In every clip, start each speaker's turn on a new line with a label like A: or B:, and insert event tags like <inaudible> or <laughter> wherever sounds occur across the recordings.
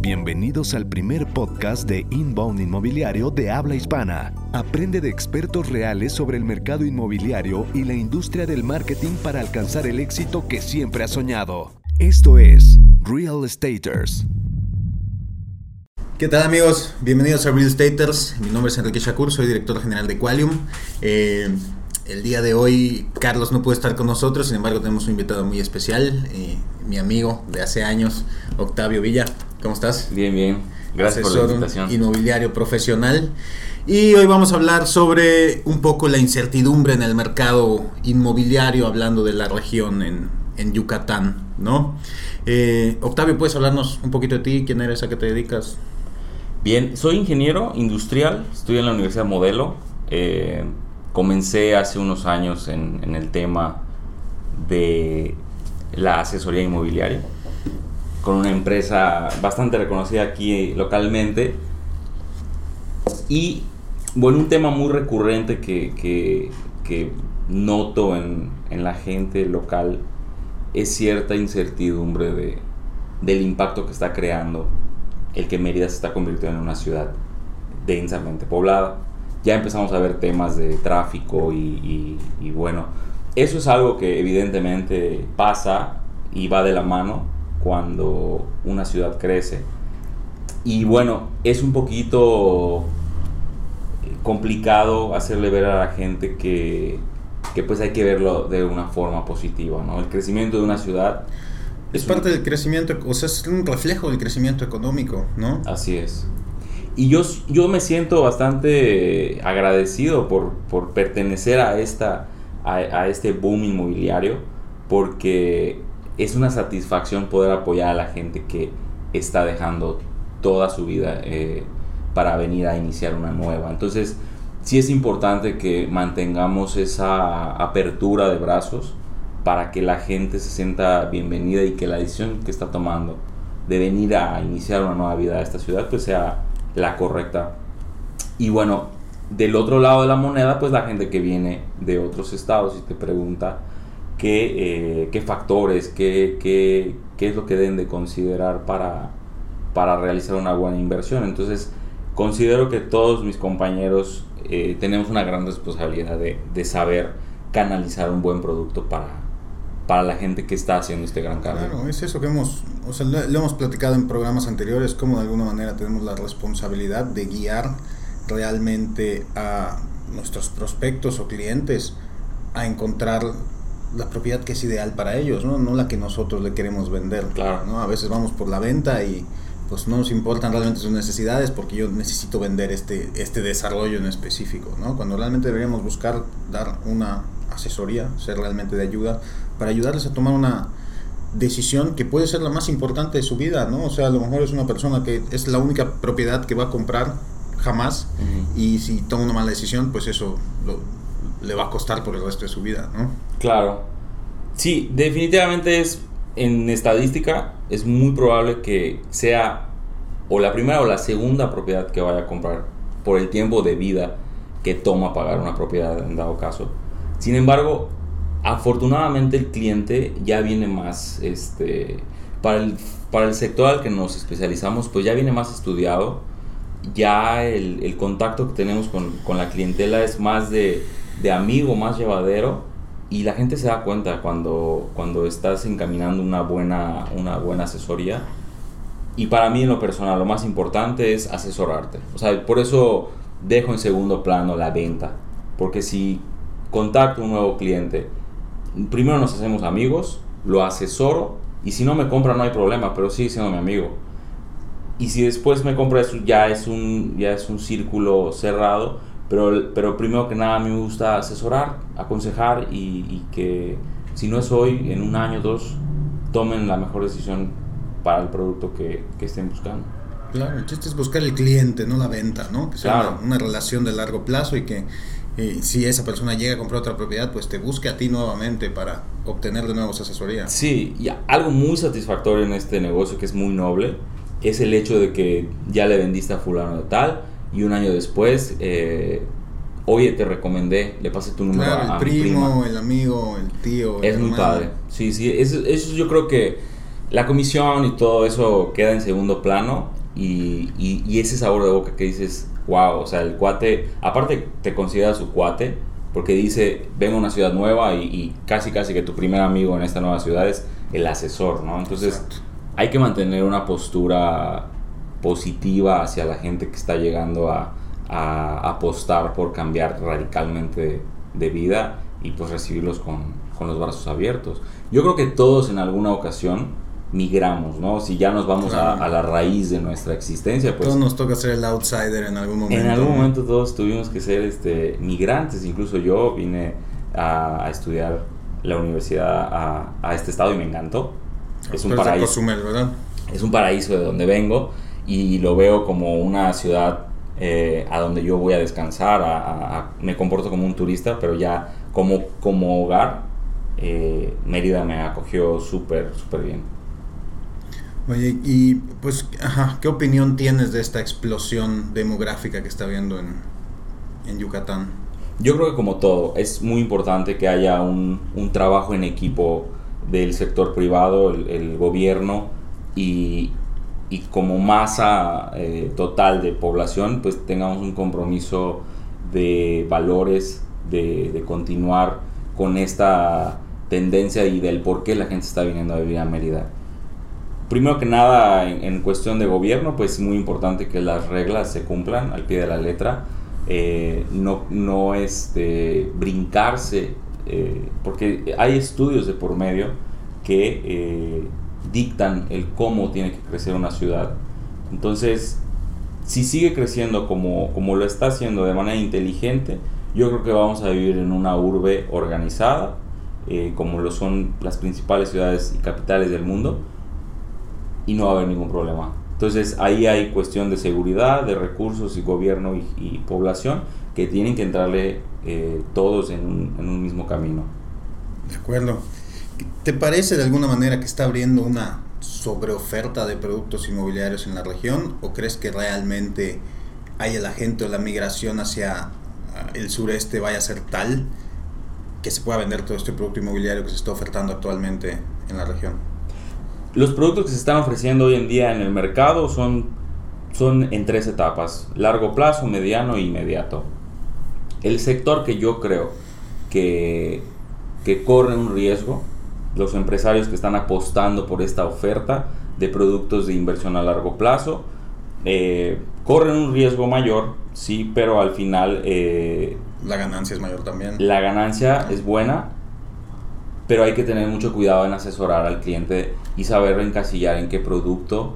A: Bienvenidos al primer podcast de Inbound Inmobiliario de habla hispana. Aprende de expertos reales sobre el mercado inmobiliario y la industria del marketing para alcanzar el éxito que siempre has soñado. Esto es Real Estaters.
B: ¿Qué tal amigos? Bienvenidos a Real Estaters. Mi nombre es Enrique Shakur, soy director general de Qualium. Eh, el día de hoy Carlos no puede estar con nosotros, sin embargo tenemos un invitado muy especial, eh, mi amigo de hace años, Octavio Villa. ¿Cómo estás?
C: Bien, bien. Gracias por la invitación.
B: Inmobiliario profesional. Y hoy vamos a hablar sobre un poco la incertidumbre en el mercado inmobiliario, hablando de la región en, en Yucatán, ¿no? Eh, Octavio, ¿puedes hablarnos un poquito de ti? ¿Quién eres? ¿A qué te dedicas?
C: Bien, soy ingeniero industrial, estoy en la Universidad Modelo. Eh, comencé hace unos años en, el tema de la asesoría inmobiliaria con una empresa bastante reconocida aquí localmente. Y bueno, un tema muy recurrente que, noto en, la gente local es cierta incertidumbre de, del impacto que está creando el que Mérida se está convirtiendo en una ciudad densamente poblada. Ya empezamos a ver temas de tráfico y, y, y bueno, eso es algo que evidentemente pasa y va de la mano cuando una ciudad crece. Y bueno, es un poquito complicado hacerle ver a la gente que, que pues hay que verlo de una forma positiva, ¿no? El crecimiento de una ciudad...
B: Es, es parte un... del crecimiento, o sea, es un reflejo del crecimiento económico, ¿no?
C: Así es. Y yo, yo me siento bastante agradecido por, por pertenecer a, esta, a, este boom inmobiliario, porque es una satisfacción poder apoyar a la gente que está dejando toda su vida eh, para venir a iniciar una nueva. Entonces, sí es importante que mantengamos esa apertura de brazos para que la gente se sienta bienvenida y que la decisión que está tomando de venir a iniciar una nueva vida a esta ciudad pues sea la correcta. Y bueno, del otro lado de la moneda pues la gente que viene de otros estados y te pregunta qué, eh, qué factores, qué, qué, qué, es lo que deben de considerar para, para realizar una buena inversión. Entonces, considero que todos mis compañeros eh, tenemos una gran responsabilidad de, de, saber canalizar un buen producto para, para la gente que está haciendo este gran cambio.
B: Claro, es eso que hemos, o sea, lo, lo hemos platicado en programas anteriores, como de alguna manera tenemos la responsabilidad de guiar realmente a nuestros prospectos o clientes a encontrar la propiedad que es ideal para ellos, ¿no? no la que nosotros le queremos vender.
C: Claro.
B: ¿no? A veces vamos por la venta y pues no nos importan realmente sus necesidades porque yo necesito vender este, este desarrollo en específico, ¿no? Cuando realmente deberíamos buscar dar una asesoría, ser realmente de ayuda, para ayudarles a tomar una decisión que puede ser la más importante de su vida, ¿no? O sea, a lo mejor es una persona que es la única propiedad que va a comprar jamás uh -huh. y si toma una mala decisión, pues eso lo, le va a costar por el resto de su vida, ¿no?
C: Claro. Sí, definitivamente es en estadística es muy probable que sea o la primera o la segunda propiedad que vaya a comprar por el tiempo de vida que toma pagar una propiedad en dado caso. Sin embargo, afortunadamente el cliente ya viene más este para el, para el sector al que nos especializamos, pues ya viene más estudiado. Ya el, el contacto que tenemos con, con la clientela es más de de amigo más llevadero y la gente se da cuenta cuando, cuando estás encaminando una buena, una buena asesoría. Y para mí en lo personal lo más importante es asesorarte. O sea, por eso dejo en segundo plano la venta. Porque si contacto un nuevo cliente, primero nos hacemos amigos, lo asesoro y si no me compra no hay problema, pero sigue siendo mi amigo. Y si después me compra eso ya es un, ya es un círculo cerrado pero, pero primero que nada a mí me gusta asesorar, aconsejar y, y, que si no es hoy, en un año, dos, tomen la mejor decisión para el producto que, que estén buscando.
B: Claro, el chiste es buscar el cliente, no la venta, ¿no? Que sea
C: Claro.
B: una, una relación de largo plazo y que eh, si esa persona llega a comprar otra propiedad, pues te busque a ti nuevamente para obtener de nuevo esa asesoría.
C: Sí, y algo muy satisfactorio en este negocio que es muy noble es el hecho de que ya le vendiste a fulano de tal y un año después eh, oye, te recomendé, le pasé tu número
B: Claro,
C: a,
B: el primo,
C: prima.
B: el amigo, el tío. el
C: Es muy
B: hermano.
C: padre. Sí, sí, eso, eso yo creo que la comisión y todo eso queda en segundo plano y, y- y ese sabor de boca que dices, wow, o sea, el cuate, aparte te considera su cuate, porque dice, vengo a una ciudad nueva y, y casi casi que tu primer amigo en esta nueva ciudad es el asesor, ¿no? Entonces
B: Exacto.
C: hay que mantener una postura positiva hacia la gente que está llegando a, a apostar por cambiar radicalmente de vida y pues recibirlos con, con los brazos abiertos. Yo creo que todos en alguna ocasión migramos, ¿no? Si ya nos vamos a-
B: Claro.
C: a, la raíz de nuestra existencia, pues
B: Todos nos toca ser el outsider en algún momento.
C: en algún momento todos tuvimos que ser este, migrantes, incluso yo vine a, a estudiar la universidad a, a este estado y me encantó. Es un paraíso
B: Cozumel, ¿verdad?
C: es un paraíso de donde vengo y lo veo como una ciudad eh, a donde yo voy a descansar, a- me comporto como un turista, pero ya como, como hogar, eh, Mérida me acogió súper, súper bien.
B: Oye, y pues, ajá, ¿qué opinión tienes de esta explosión demográfica que está habiendo en, en Yucatán?
C: Yo creo que como todo, es muy importante que haya un, un trabajo en equipo del sector privado, el, gobierno y, y como masa eh, total de población, pues tengamos un compromiso de valores, de, de continuar con esta tendencia y del por qué la gente está viniendo a vivir a Mérida. Primero que nada, en, en cuestión de gobierno, pues es muy importante que las reglas se cumplan al pie de la letra. Eh, no, no este, brincarse, eh, porque hay estudios de por medio que eh, dictan el cómo tiene que crecer una ciudad. Entonces, si sigue creciendo como, como lo está haciendo de manera inteligente, yo creo que vamos a vivir en una urbe organizada, como lo son las principales ciudades y capitales del mundo, y no va a haber ningún problema. Entonces ahí hay cuestión de seguridad, de recursos y gobierno y, y población que tienen que entrarle eh, todos en un, en un mismo camino.
B: De acuerdo. ¿Te parece de alguna manera que está abriendo una sobreoferta de productos inmobiliarios en la región o crees que realmente haya la gente o la migración hacia ah, el sureste vaya a ser tal que se pueda vender todo este producto inmobiliario que se está ofertando actualmente en la región?
C: Los productos que se están ofreciendo hoy en día en el mercado son, son en tres etapas, largo plazo, mediano e inmediato. El sector que yo creo que, que corre un riesgo, los empresarios que están apostando por esta oferta de productos de inversión a largo plazo, eh, corren un riesgo mayor, sí, pero al final eh,
B: La ganancia es mayor también.
C: la ganancia es buena, pero hay que tener mucho cuidado en asesorar al cliente y saber encasillar en qué producto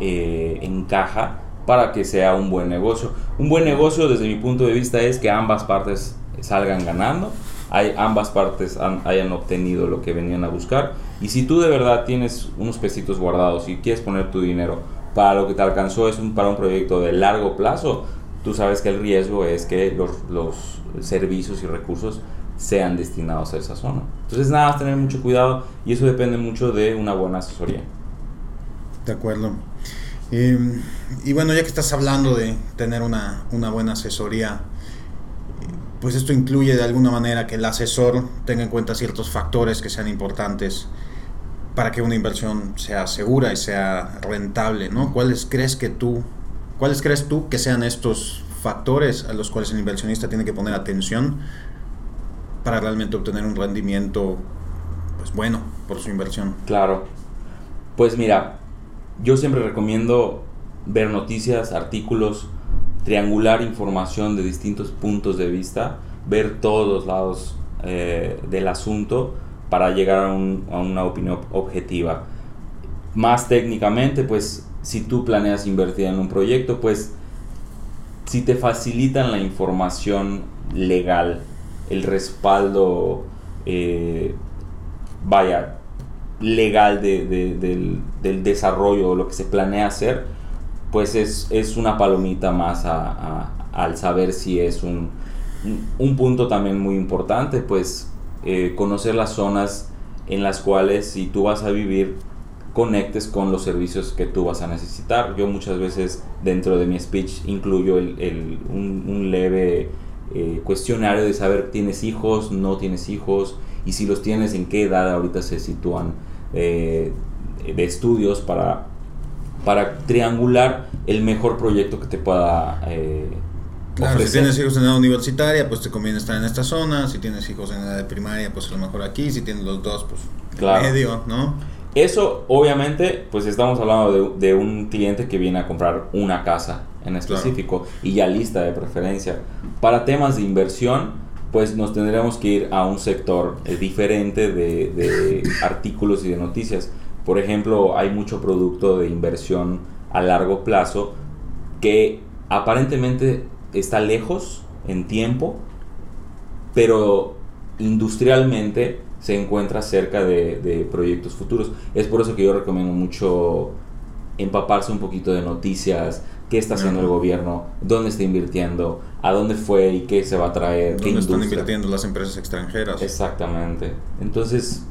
C: eh, encaja para que sea un buen negocio. Un buen negocio desde mi punto de vista es que ambas partes salgan ganando, hay, ambas partes han- hayan obtenido lo que venían a buscar y si tú de verdad tienes unos pesitos guardados y quieres poner tu dinero para lo que te alcanzó es un, para un proyecto de largo plazo, tú sabes que el riesgo es que los, los servicios y recursos sean destinados a esa zona. Entonces nada más tener mucho cuidado y eso depende mucho de una buena asesoría.
B: De acuerdo. Eh, y bueno, ya que estás hablando de tener una, una buena asesoría, pues esto incluye de alguna manera que el asesor tenga en cuenta ciertos factores que sean importantes para que una inversión sea segura y sea rentable, ¿no? ¿Cuáles crees que tú, cuáles crees tú que sean estos factores a los cuales el inversionista tiene que poner atención para realmente obtener un rendimiento pues bueno por su inversión?
C: Claro. Pues mira, yo siempre recomiendo ver noticias, artículos, triangular información de distintos puntos de vista, ver todos los lados eh, del asunto para llegar a, a una opinión objetiva. Más técnicamente, pues si tú planeas invertir en un proyecto, pues si te facilitan la información legal, el respaldo, eh, vaya, legal de- de- del, del desarrollo lo que se planea hacer, pues es, es una palomita más a- a- al saber si es un- un punto también muy importante, pues eh, conocer las zonas en las cuales si tú vas a vivir conectes con los servicios que tú vas a necesitar. Yo muchas veces dentro de mi speech incluyo el- el- un, un leve eh, cuestionario de saber tienes hijos, no tienes hijos, y si los tienes, en qué edad ahorita se sitúan eh, de estudios para, para triangular el mejor proyecto que te pueda eh,
B: Claro, si tienes hijos en edad universitaria, pues te conviene estar en esta zona. Si tienes hijos en edad de primaria, pues a lo mejor aquí. Si tienes los dos, pues
C: Claro.
B: medio, ¿no?
C: Eso, obviamente, pues estamos hablando de, de un cliente que viene a comprar una casa en específico y ya lista de preferencia. Para temas de inversión, pues nos tendremos que ir a un sector eh, diferente de, de <coughs> artículos y de noticias. Por ejemplo, hay mucho producto de inversión a largo plazo que aparentemente está lejos en tiempo, pero industrialmente se encuentra cerca de, de proyectos futuros. Es por eso que yo recomiendo mucho empaparse un poquito de noticias, qué está haciendo el gobierno, dónde está invirtiendo, a dónde fue y qué se va a traer, qué
B: ¿Dónde están
C: industria.
B: invirtiendo las empresas extranjeras?
C: Exactamente. Entonces,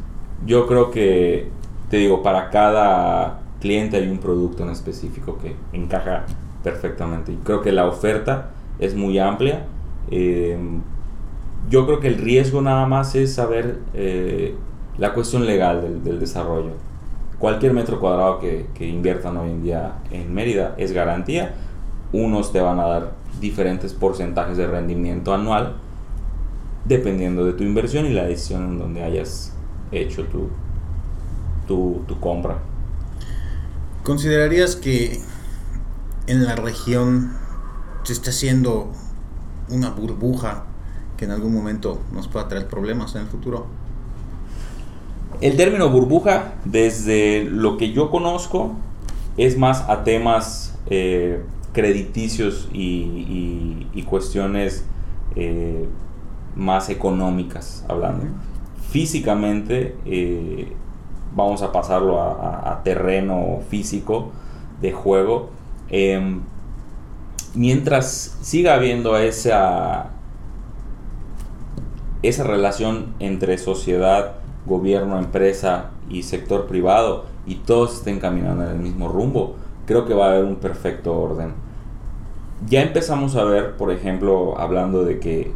C: yo creo que, te digo, para cada cliente hay un producto en específico que encaja perfectamente. Y creo que la oferta es muy amplia. Eh, yo creo que el riesgo nada más es saber eh, la cuestión legal del, del desarrollo. Cualquier metro cuadrado que, inviertan hoy en día en Mérida es garantía. Unos te van a dar diferentes porcentajes de rendimiento anual dependiendo de tu inversión y la decisión en donde hayas hecho tu, tu, tu compra.
B: ¿Considerarías que en la región se está haciendo una burbuja que en algún momento nos pueda traer problemas en el futuro?
C: El término burbuja, desde lo que yo conozco, es más a temas eh, crediticios y, y- y cuestiones eh, más económicas hablando. Físicamente, eh, vamos a pasarlo a, a- a terreno físico de juego. Em, mientras siga habiendo esa, esa relación entre sociedad, gobierno, empresa y sector privado y todos estén caminando en el mismo rumbo, creo que va a haber un perfecto orden. Ya empezamos a ver, por ejemplo, hablando de que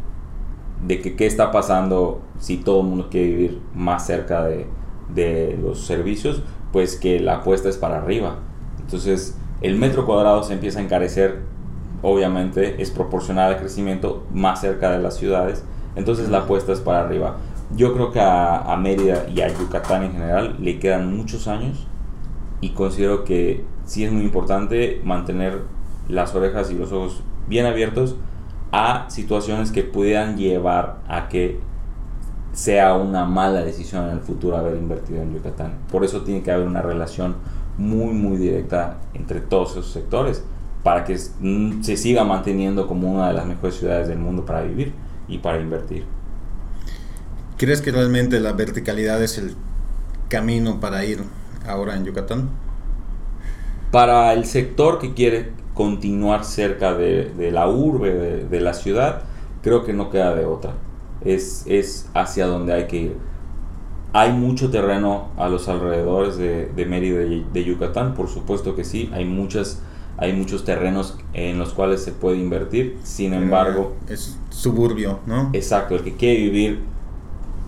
C: de que qué está pasando si todo el mundo quiere vivir más cerca de, de los servicios, pues que la apuesta es para arriba. Entonces, el metro cuadrado se empieza a encarecer, obviamente es proporcional al crecimiento más cerca de las ciudades, entonces la apuesta es para arriba. Yo creo que a, a Mérida y a Yucatán en general le quedan muchos años y considero que sí es muy importante mantener las orejas y los ojos bien abiertos a situaciones que pudieran llevar a que sea una mala decisión en el futuro haber invertido en Yucatán. Por eso tiene que haber una relación muy muy directa entre todos esos sectores para que mm, se siga manteniendo como una de las mejores ciudades del mundo para vivir y para invertir.
B: ¿Crees que realmente la verticalidad es el camino para ir ahora en Yucatán?
C: Para el sector que quiere continuar cerca de, de la urbe, de, de la ciudad, creo que no queda de otra. Es, es hacia donde hay que ir. Hay mucho terreno a los alrededores de, de Mérida y de Yucatán, por supuesto que sí. Hay, muchas, hay muchos terrenos en los cuales se puede invertir. Sin embargo,
B: Es suburbio, ¿no?
C: Exacto, el que quiere vivir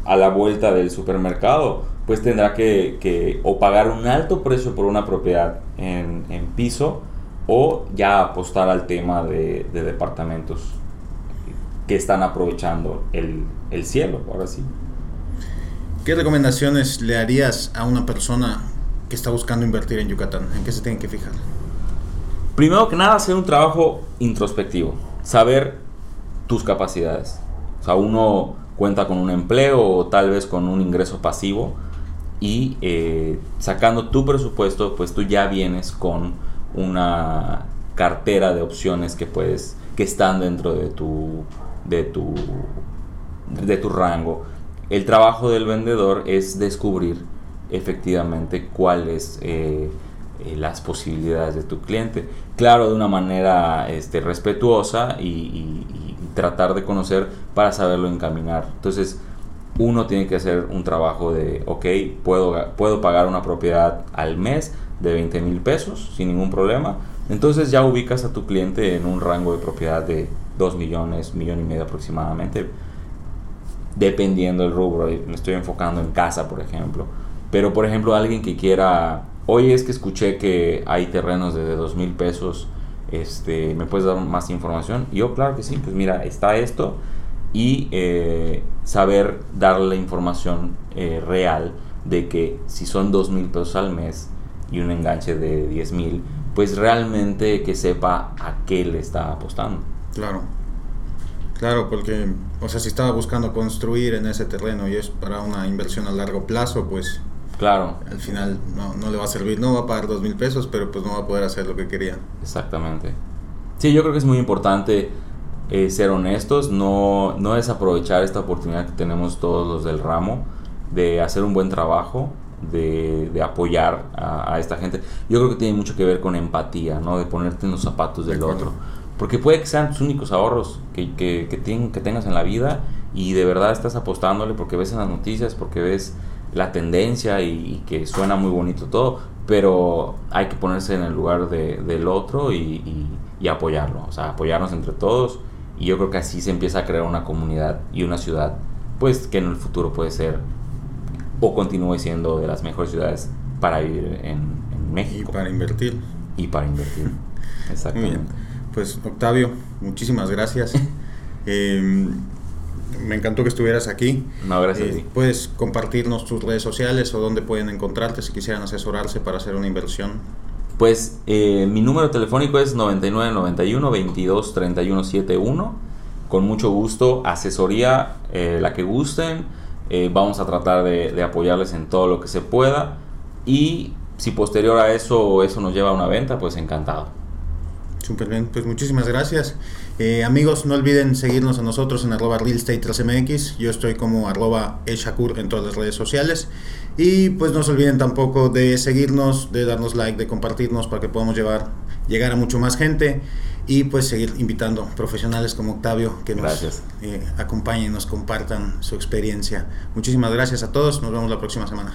C: a la vuelta del supermercado, pues tendrá que, que o pagar un alto precio por una propiedad en, en piso o ya apostar al tema de, de departamentos que están aprovechando el, el cielo, ahora sí.
B: ¿Qué recomendaciones le harías a una persona que está buscando invertir en Yucatán? ¿En qué se tiene que fijar?
C: Primero que nada, hacer un trabajo introspectivo, saber tus capacidades. O sea, uno cuenta con un empleo o tal vez con un ingreso pasivo y eh, sacando tu presupuesto, pues tú ya vienes con una cartera de opciones que puedes, que están dentro de tu, de tu, de tu rango. El trabajo del vendedor es descubrir efectivamente cuáles eh, eh, las posibilidades de tu cliente. Claro, de una manera este, respetuosa y, tratar de conocer para saberlo encaminar. Entonces, uno tiene que hacer un trabajo de, ok, puedo, puedo pagar una propiedad al mes de 20 mil pesos sin ningún problema. Entonces ya ubicas a tu cliente en un rango de propiedad de 2 millones, millón y medio aproximadamente, dependiendo del rubro. Me estoy enfocando en casa, por ejemplo. Pero, por ejemplo, alguien que quiera, hoy es que escuché que hay terrenos de 2 mil pesos, este, ¿me puedes dar más información? Yo, claro que sí, pues mira, está esto y eh, saber darle la información eh, real de que si son 2 mil pesos al mes y un enganche de 10 mil, pues realmente que sepa a qué le está apostando.
B: Claro. Claro, porque, o sea, si estaba buscando construir en ese terreno y es para una inversión a largo plazo, pues...
C: Claro.
B: Al final no, no le va a servir, no va a pagar dos mil pesos, pero pues no va a poder hacer lo que quería.
C: Exactamente. Sí, yo creo que es muy importante eh, ser honestos, no, no desaprovechar esta oportunidad que tenemos todos los del ramo de hacer un buen trabajo, de, de apoyar a, a, esta gente. Yo creo que tiene mucho que ver con empatía, ¿no? De ponerte en los zapatos del otro. Porque puede que sean tus únicos ahorros que, que, que, que tengas en la vida y de verdad estás apostándole porque ves en las noticias, porque ves la tendencia y, y que suena muy bonito todo, pero hay que ponerse en el lugar de, del otro y, y, y, apoyarlo, o sea, apoyarnos entre todos y yo creo que así se empieza a crear una comunidad y una ciudad, pues que en el futuro puede ser o continúe siendo de las mejores ciudades para vivir en, en México.
B: Y para invertir.
C: Y para invertir. <laughs> Exactamente.
B: Pues Octavio, muchísimas gracias. eh, <laughs> me encantó que estuvieras aquí.
C: No, gracias. Eh,
B: Puedes compartirnos tus redes sociales o dónde pueden encontrarte si quisieran asesorarse para hacer una inversión.
C: Pues eh, mi número telefónico es 9991 22 31 71. Con mucho gusto, asesoría eh, la que gusten. Eh, vamos a tratar de, de, apoyarles en todo lo que se pueda. Y si posterior a eso eso nos lleva a una venta, pues encantado.
B: Súper bien, pues muchísimas gracias. Eh, amigos, no olviden seguirnos a nosotros en arroba realestate3mx. Yo estoy como arroba eshakur en todas las redes sociales. Y pues no se olviden tampoco de seguirnos, de darnos like, de compartirnos para que podamos llevar, llegar a mucho más gente. Y pues seguir invitando profesionales como Octavio que nos eh, acompañen, nos compartan su experiencia. Muchísimas gracias a todos, nos vemos la próxima semana.